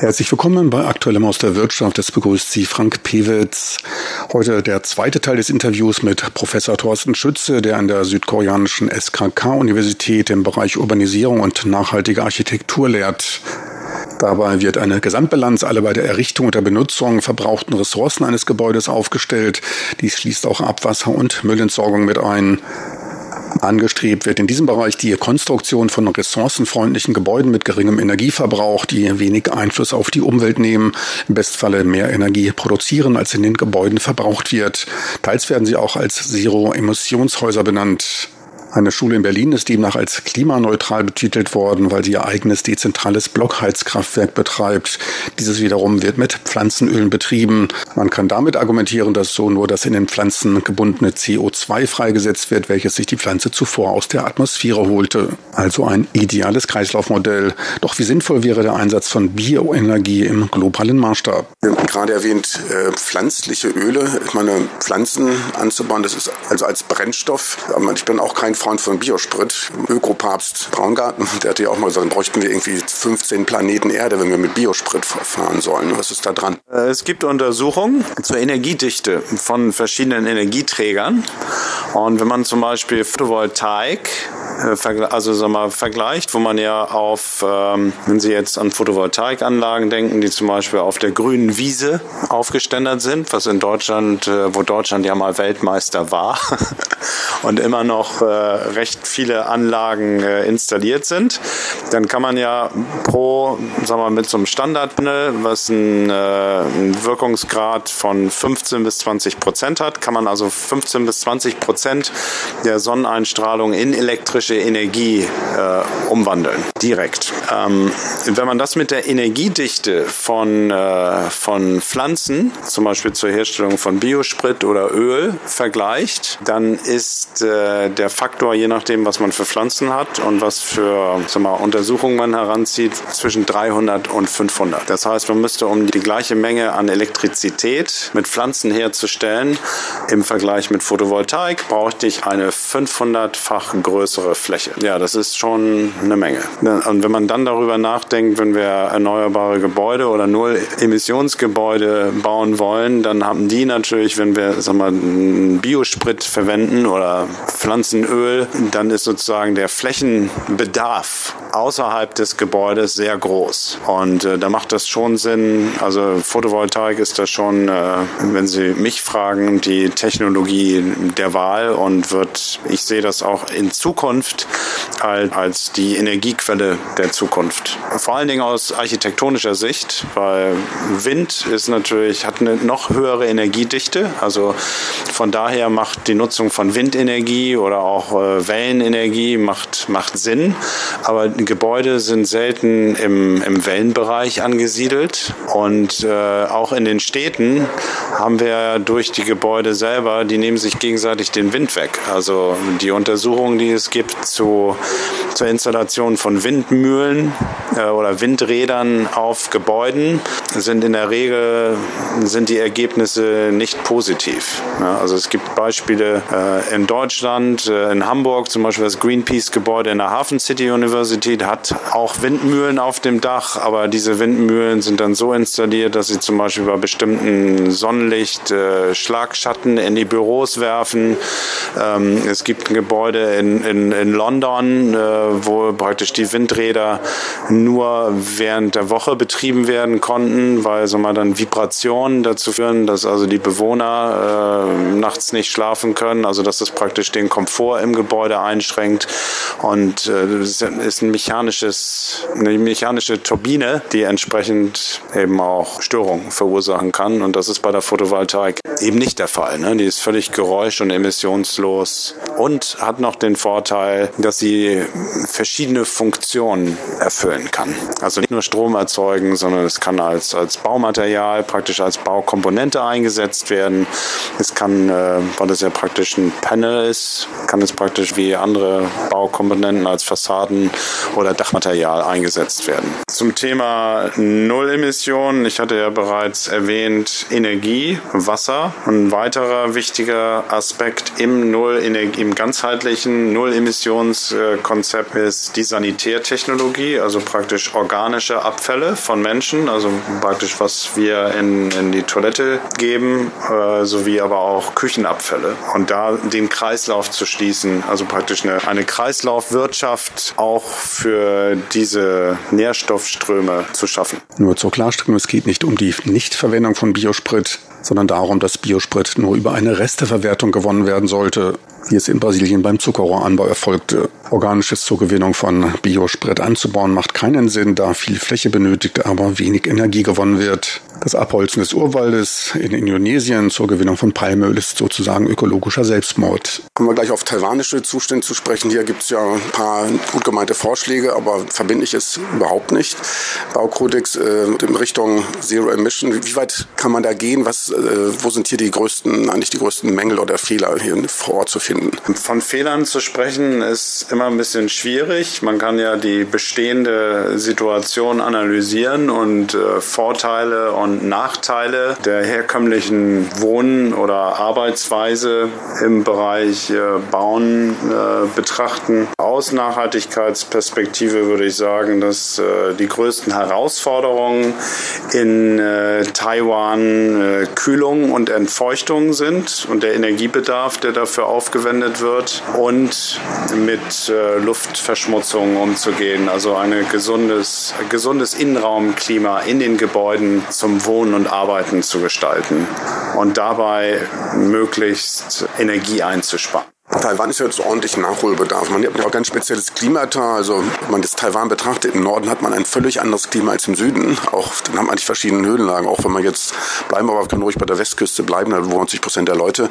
Herzlich willkommen bei Aktuellem aus der Wirtschaft. Es begrüßt Sie Frank Pewitz. Heute der zweite Teil des Interviews mit Professor Thorsten Schütze, der an der südkoreanischen SKK-Universität im Bereich Urbanisierung und nachhaltige Architektur lehrt. Dabei wird eine Gesamtbilanz aller bei der Errichtung und der Benutzung verbrauchten Ressourcen eines Gebäudes aufgestellt. Dies schließt auch Abwasser- und Müllentsorgung mit ein. Angestrebt wird in diesem Bereich die Konstruktion von ressourcenfreundlichen Gebäuden mit geringem Energieverbrauch, die wenig Einfluss auf die Umwelt nehmen, im Bestfalle mehr Energie produzieren, als in den Gebäuden verbraucht wird. Teils werden sie auch als Zero-Emissionshäuser benannt. Eine Schule in Berlin ist demnach als klimaneutral betitelt worden, weil sie ihr eigenes dezentrales Blockheizkraftwerk betreibt. Dieses wiederum wird mit Pflanzenölen betrieben. Man kann damit argumentieren, dass so nur das in den Pflanzen gebundene CO2 freigesetzt wird, welches sich die Pflanze zuvor aus der Atmosphäre holte. Also ein ideales Kreislaufmodell. Doch wie sinnvoll wäre der Einsatz von Bioenergie im globalen Maßstab? Gerade erwähnt, äh, pflanzliche Öle. Ich meine, Pflanzen anzubauen, das ist also als Brennstoff. Ich bin auch kein Freund von Biosprit. Ökopapst Braungarten, der hatte ja auch mal gesagt, bräuchten wir irgendwie 15 Planeten Erde, wenn wir mit Biosprit fahren sollen. Was ist da dran? Äh, es gibt Untersuchungen zur Energiedichte von verschiedenen Energieträgern. Und wenn man zum Beispiel Photovoltaik äh, also sag mal, vergleicht, wo man ja auf, ähm, wenn Sie jetzt an Photovoltaikanlagen denken, die zum Beispiel auf der grünen Wiese aufgeständert sind, was in Deutschland, äh, wo Deutschland ja mal Weltmeister war und immer noch recht viele Anlagen äh, installiert sind, dann kann man ja pro, sagen wir mit so einem Standardpanel, was einen, äh, einen Wirkungsgrad von 15 bis 20 Prozent hat, kann man also 15 bis 20 Prozent der Sonneneinstrahlung in elektrische Energie äh, umwandeln, direkt. Ähm, wenn man das mit der Energiedichte von, äh, von Pflanzen, zum Beispiel zur Herstellung von Biosprit oder Öl, vergleicht, dann ist äh, der Faktor, je nachdem, was man für Pflanzen hat und was für mal, Untersuchungen man heranzieht, zwischen 300 und 500. Das heißt, man müsste, um die gleiche Menge an Elektrizität mit Pflanzen herzustellen, im Vergleich mit Photovoltaik, brauchte ich eine 500-fach größere Fläche. Ja, das ist schon eine Menge. Und wenn man dann darüber nachdenkt, wenn wir erneuerbare Gebäude oder Null-Emissionsgebäude bauen wollen, dann haben die natürlich, wenn wir sag mal, Biosprit verwenden oder Pflanzenöl, dann ist sozusagen der Flächenbedarf außerhalb des Gebäudes sehr groß. Und äh, da macht das schon Sinn. Also Photovoltaik ist da schon, äh, wenn Sie mich fragen, die Technologie der Wahl und wird, ich sehe das auch in Zukunft als, als die Energiequelle der Zukunft. Vor allen Dingen aus architektonischer Sicht, weil Wind ist natürlich, hat eine noch höhere Energiedichte. Also von daher macht die Nutzung von Windenergie oder auch äh, Wellenenergie macht, macht Sinn. Aber Gebäude sind selten im, im Wellenbereich angesiedelt. Und äh, auch in den Städten haben wir durch die Gebäude selber, die nehmen sich gegenseitig den Wind weg. Also die Untersuchungen, die es gibt zu, zur Installation von Windmühlen äh, oder Windrädern auf Gebäuden, sind in der Regel sind die Ergebnisse nicht positiv. Ja, also es gibt Beispiele äh, in Deutschland, äh, in Hamburg zum Beispiel das Greenpeace-Gebäude in der Hafen City University hat auch Windmühlen auf dem Dach, aber diese Windmühlen sind dann so installiert, dass sie zum Beispiel bei bestimmten Sonnenlicht äh, Schlagschatten in die Büros werfen. Ähm, es gibt ein Gebäude in, in, in London, äh, wo praktisch die Windräder nur während der Woche betrieben werden konnten, weil so mal dann Vibrationen dazu führen, dass also die Bewohner äh, nachts nicht schlafen können, also dass das praktisch den Komfort im Gebäude einschränkt und äh, ist ein mechanisches, eine mechanische Turbine, die entsprechend eben auch Störungen verursachen kann und das ist bei der Photovoltaik eben nicht der Fall. Ne? Die ist völlig geräusch- und emissionslos und hat noch den Vorteil, dass sie verschiedene Funktionen erfüllen kann. Also nicht nur Strom erzeugen, sondern es kann als, als Baumaterial, praktisch als Baukomponente eingesetzt werden. Es kann, äh, weil es ja praktisch ein Panel ist, kann es praktisch wie andere Baukomponenten als Fassaden oder Dachmaterial eingesetzt werden. Zum Thema Nullemissionen, ich hatte ja bereits erwähnt, Energie, Wasser. Ein weiterer wichtiger Aspekt im Null, im ganzheitlichen Null-Emissionskonzept ist die Sanitärtechnologie, also praktisch organische Abfälle von Menschen, also praktisch was wir in, in die Toilette geben, äh, sowie aber auch Küchenabfälle. Und da den Kreislauf zu schließen, also praktisch eine, eine Kreislaufwirtschaft auch für diese Nährstoffströme zu schaffen. Nur zur Klarstellung, es geht nicht um die Nichtverwendung von Biosprit, sondern darum, dass Biosprit nur über eine Resteverwertung gewonnen werden sollte, wie es in Brasilien beim Zuckerrohranbau erfolgte. Organisches zur Gewinnung von Biosprit anzubauen macht keinen Sinn, da viel Fläche benötigt, aber wenig Energie gewonnen wird. Das Abholzen des Urwaldes in Indonesien zur Gewinnung von Palmöl ist sozusagen ökologischer Selbstmord. Kommen wir gleich auf taiwanische Zustände zu sprechen. Hier gibt es ja ein paar gut gemeinte Vorschläge, aber verbindlich ist überhaupt nicht. Baukodex äh, in Richtung Zero Emission. Wie weit kann man da gehen? Was, äh, wo sind hier die größten, eigentlich die größten Mängel oder Fehler hier vor Ort zu finden? Von Fehlern zu sprechen ist immer ein bisschen schwierig. Man kann ja die bestehende Situation analysieren und äh, Vorteile und Nachteile der herkömmlichen Wohn- oder Arbeitsweise im Bereich äh, Bauen äh, betrachten. Aus Nachhaltigkeitsperspektive würde ich sagen, dass äh, die größten Herausforderungen in Taiwan Kühlung und Entfeuchtung sind und der Energiebedarf, der dafür aufgewendet wird und mit Luftverschmutzung umzugehen. Also ein gesundes, gesundes Innenraumklima in den Gebäuden zum Wohnen und Arbeiten zu gestalten und dabei möglichst Energie einzusparen. Taiwan ist ja jetzt ordentlich Nachholbedarf. Man hat ja auch ganz spezielles Klimata. Also, wenn man das Taiwan betrachtet, im Norden hat man ein völlig anderes Klima als im Süden. Auch, dann hat man die verschiedenen Höhenlagen. Auch wenn man jetzt bleiben, aber können ruhig bei der Westküste bleiben, da wohnen 90 Prozent der Leute. Ja.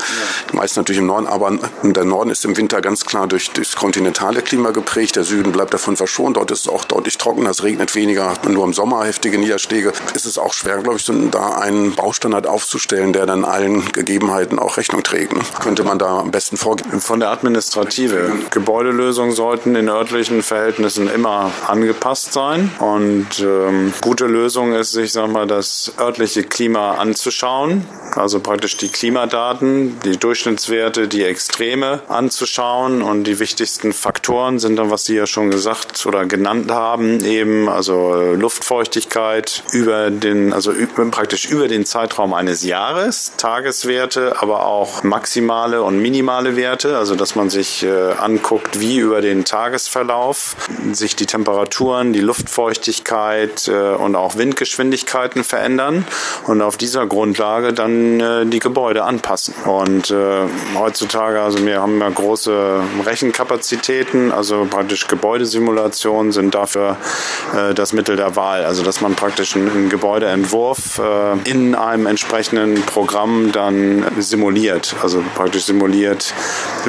Die meisten natürlich im Norden, aber der Norden ist im Winter ganz klar durch, das kontinentale Klima geprägt. Der Süden bleibt davon verschont. Dort ist es auch deutlich trockener, es regnet weniger, hat man nur im Sommer heftige Niederschläge. Ist es auch schwer, glaube ich, da einen Baustandard aufzustellen, der dann allen Gegebenheiten auch Rechnung trägt. Ne? Könnte man da am besten vorgehen von der Administrative. Gebäudelösungen sollten in örtlichen Verhältnissen immer angepasst sein. Und ähm, gute Lösung ist, ich sag mal, das örtliche Klima anzuschauen. Also praktisch die Klimadaten, die Durchschnittswerte, die Extreme anzuschauen. Und die wichtigsten Faktoren sind dann, was Sie ja schon gesagt oder genannt haben, eben also äh, Luftfeuchtigkeit über den, also praktisch über den Zeitraum eines Jahres, Tageswerte, aber auch maximale und minimale Werte also dass man sich äh, anguckt, wie über den Tagesverlauf sich die Temperaturen, die Luftfeuchtigkeit äh, und auch Windgeschwindigkeiten verändern und auf dieser Grundlage dann äh, die Gebäude anpassen. Und äh, heutzutage, also wir haben ja große Rechenkapazitäten, also praktisch Gebäudesimulationen sind dafür äh, das Mittel der Wahl. Also dass man praktisch einen, Gebäudeentwurf äh, in einem entsprechenden Programm dann simuliert, also praktisch simuliert,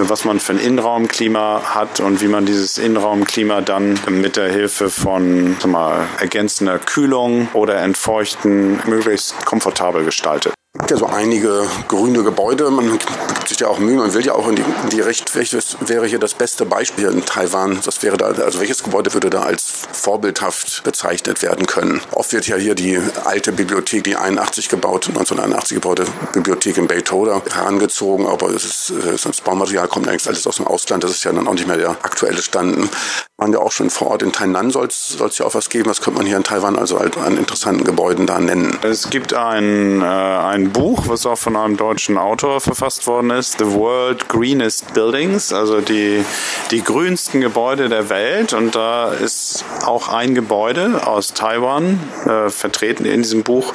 was man für ein Innenraumklima hat und wie man dieses Innenraumklima dann mit der Hilfe von mal, ergänzender Kühlung oder Entfeuchten möglichst komfortabel gestaltet. Gibt ja so einige grüne Gebäude. Man gibt sich ja auch Mühe. Man will ja auch in die, in die Recht. Welches wäre hier das beste Beispiel in Taiwan? Das wäre da, also welches Gebäude würde da als vorbildhaft bezeichnet werden können? Oft wird ja hier die alte Bibliothek, die 81 gebaut, 1981 gebaute Bibliothek in Beitoda herangezogen. Aber es ist, das Baumaterial kommt eigentlich alles aus dem Ausland. Das ist ja dann auch nicht mehr der aktuelle Stand waren ja auch schon vor Ort in Tainan, soll es ja auch was geben. Was könnte man hier in Taiwan also an interessanten Gebäuden da nennen? Es gibt ein, äh, ein Buch, was auch von einem deutschen Autor verfasst worden ist, The World Greenest Buildings, also die, die grünsten Gebäude der Welt. Und da ist auch ein Gebäude aus Taiwan äh, vertreten in diesem Buch.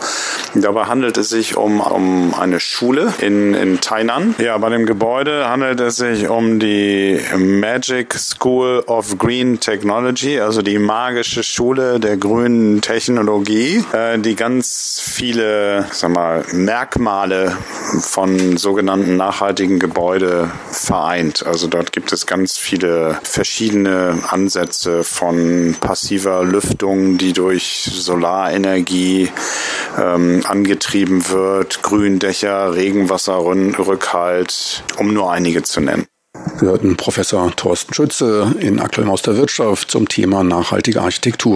Dabei handelt es sich um, um eine Schule in, in Tainan. Ja, bei dem Gebäude handelt es sich um die Magic School of Green Technology, also die magische Schule der grünen Technologie, äh, die ganz viele sag mal, Merkmale von sogenannten nachhaltigen Gebäude vereint. Also dort gibt es ganz viele verschiedene Ansätze von passiver Lüftung, die durch Solarenergie ähm, angetrieben wird, Gründächer, Regenwasserrückhalt, um nur einige zu nennen. Wir hörten Professor Thorsten Schütze in Aktuell aus der Wirtschaft zum Thema nachhaltige Architektur.